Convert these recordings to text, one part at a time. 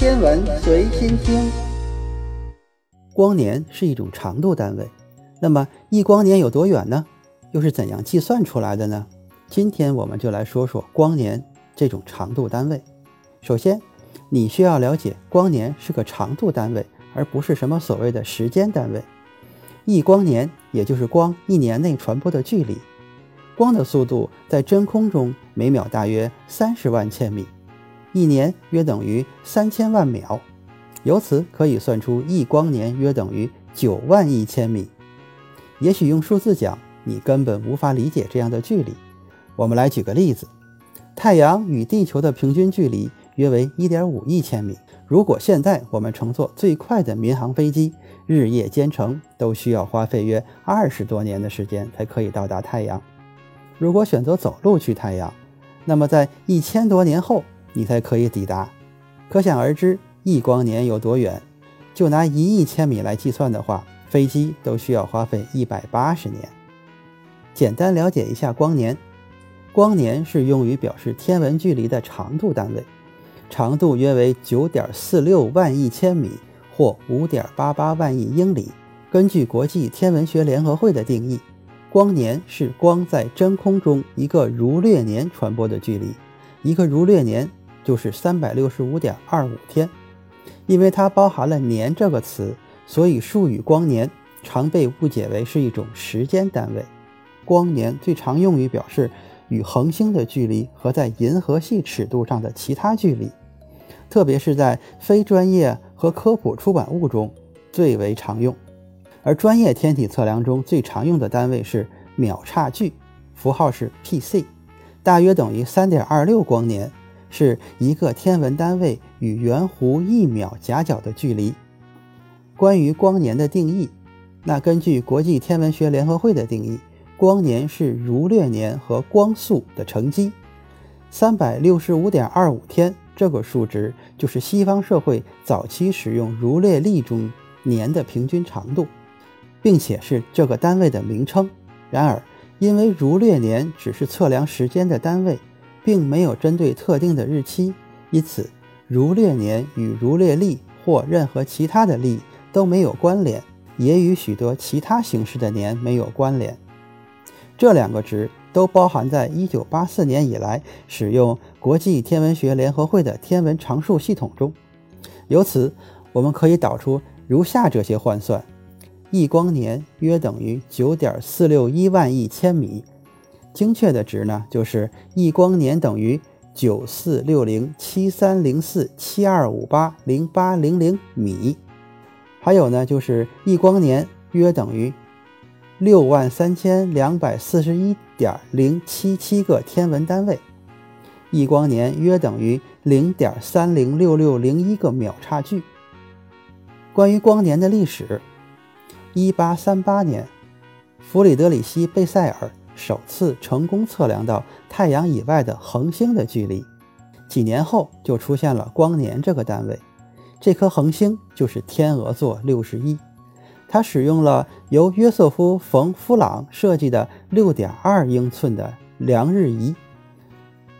天文随心听。光年是一种长度单位，那么一光年有多远呢？又是怎样计算出来的呢？今天我们就来说说光年这种长度单位。首先，你需要了解光年是个长度单位，而不是什么所谓的时间单位。一光年也就是光一年内传播的距离。光的速度在真空中每秒大约三十万千米，一年约等于三千万秒，由此可以算出一光年约等于九万亿千米。也许用数字讲，你根本无法理解这样的距离。我们来举个例子：太阳与地球的平均距离约为一点五亿千米。如果现在我们乘坐最快的民航飞机，日夜兼程，都需要花费约二十多年的时间才可以到达太阳。如果选择走路去太阳，那么在一千多年后你才可以抵达。可想而知，一光年有多远？就拿一亿千米来计算的话，飞机都需要花费一百八十年。简单了解一下光年，光年是用于表示天文距离的长度单位，长度约为九点四六万亿千米或五点八八万亿英里。根据国际天文学联合会的定义。光年是光在真空中一个儒略年传播的距离，一个儒略年就是三百六十五点二五天。因为它包含了“年”这个词，所以术语“光年”常被误解为是一种时间单位。光年最常用于表示与恒星的距离和在银河系尺度上的其他距离，特别是在非专业和科普出版物中最为常用。而专业天体测量中最常用的单位是秒差距，符号是 P_c，大约等于三点二六光年，是一个天文单位与圆弧一秒夹角的距离。关于光年的定义，那根据国际天文学联合会的定义，光年是儒略年和光速的乘积。三百六十五点二五天这个数值就是西方社会早期使用儒略历中年的平均长度。并且是这个单位的名称。然而，因为儒略年只是测量时间的单位，并没有针对特定的日期，因此儒略年与儒略历或任何其他的历都没有关联，也与许多其他形式的年没有关联。这两个值都包含在1984年以来使用国际天文学联合会的天文常数系统中。由此，我们可以导出如下这些换算。一光年约等于九点四六一万亿千米，精确的值呢，就是一光年等于九四六零七三零四七二五八零八零零米。还有呢，就是一光年约等于六万三千两百四十一点零七七个天文单位，一光年约等于零点三零六六零一个秒差距。关于光年的历史。一八三八年，弗里德里希·贝塞尔首次成功测量到太阳以外的恒星的距离。几年后，就出现了光年这个单位。这颗恒星就是天鹅座六十一。它使用了由约瑟夫·冯·夫朗设计的六点二英寸的量日仪。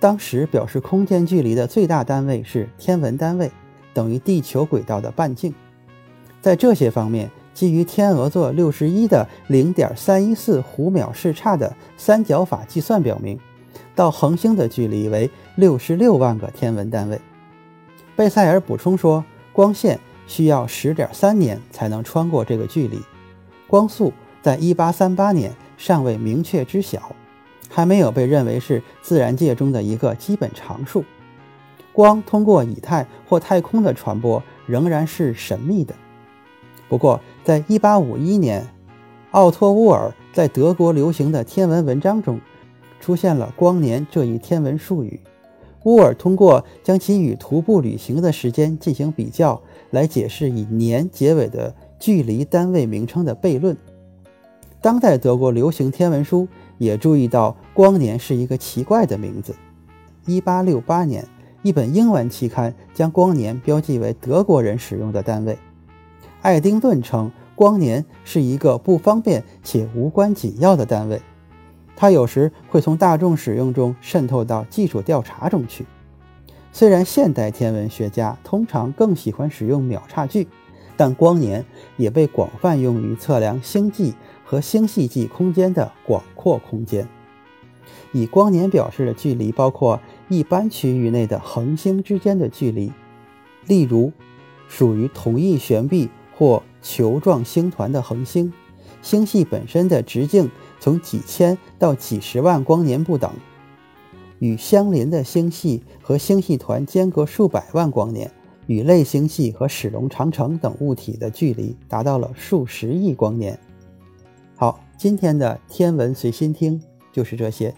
当时表示空间距离的最大单位是天文单位，等于地球轨道的半径。在这些方面。基于天鹅座六十一的零点三一四弧秒视差的三角法计算表明，到恒星的距离为六十六万个天文单位。贝塞尔补充说，光线需要十点三年才能穿过这个距离。光速在一八三八年尚未明确知晓，还没有被认为是自然界中的一个基本常数。光通过以太或太空的传播仍然是神秘的。不过，在1851年，奥托·乌尔在德国流行的天文文章中，出现了“光年”这一天文术语。乌尔通过将其与徒步旅行的时间进行比较，来解释以年结尾的距离单位名称的悖论。当代德国流行天文书也注意到“光年”是一个奇怪的名字。1868年，一本英文期刊将“光年”标记为德国人使用的单位。爱丁顿称光年是一个不方便且无关紧要的单位，它有时会从大众使用中渗透到技术调查中去。虽然现代天文学家通常更喜欢使用秒差距，但光年也被广泛用于测量星际和星系际空间的广阔空间。以光年表示的距离包括一般区域内的恒星之间的距离，例如属于同一旋臂或球状星团的恒星，星系本身的直径从几千到几十万光年不等。与相邻的星系和星系团间隔数百万光年，与类星系和史龙长城等物体的距离达到了数十亿光年。好，今天的天文随心听就是这些，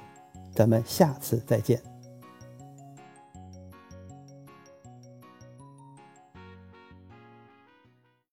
咱们下次再见。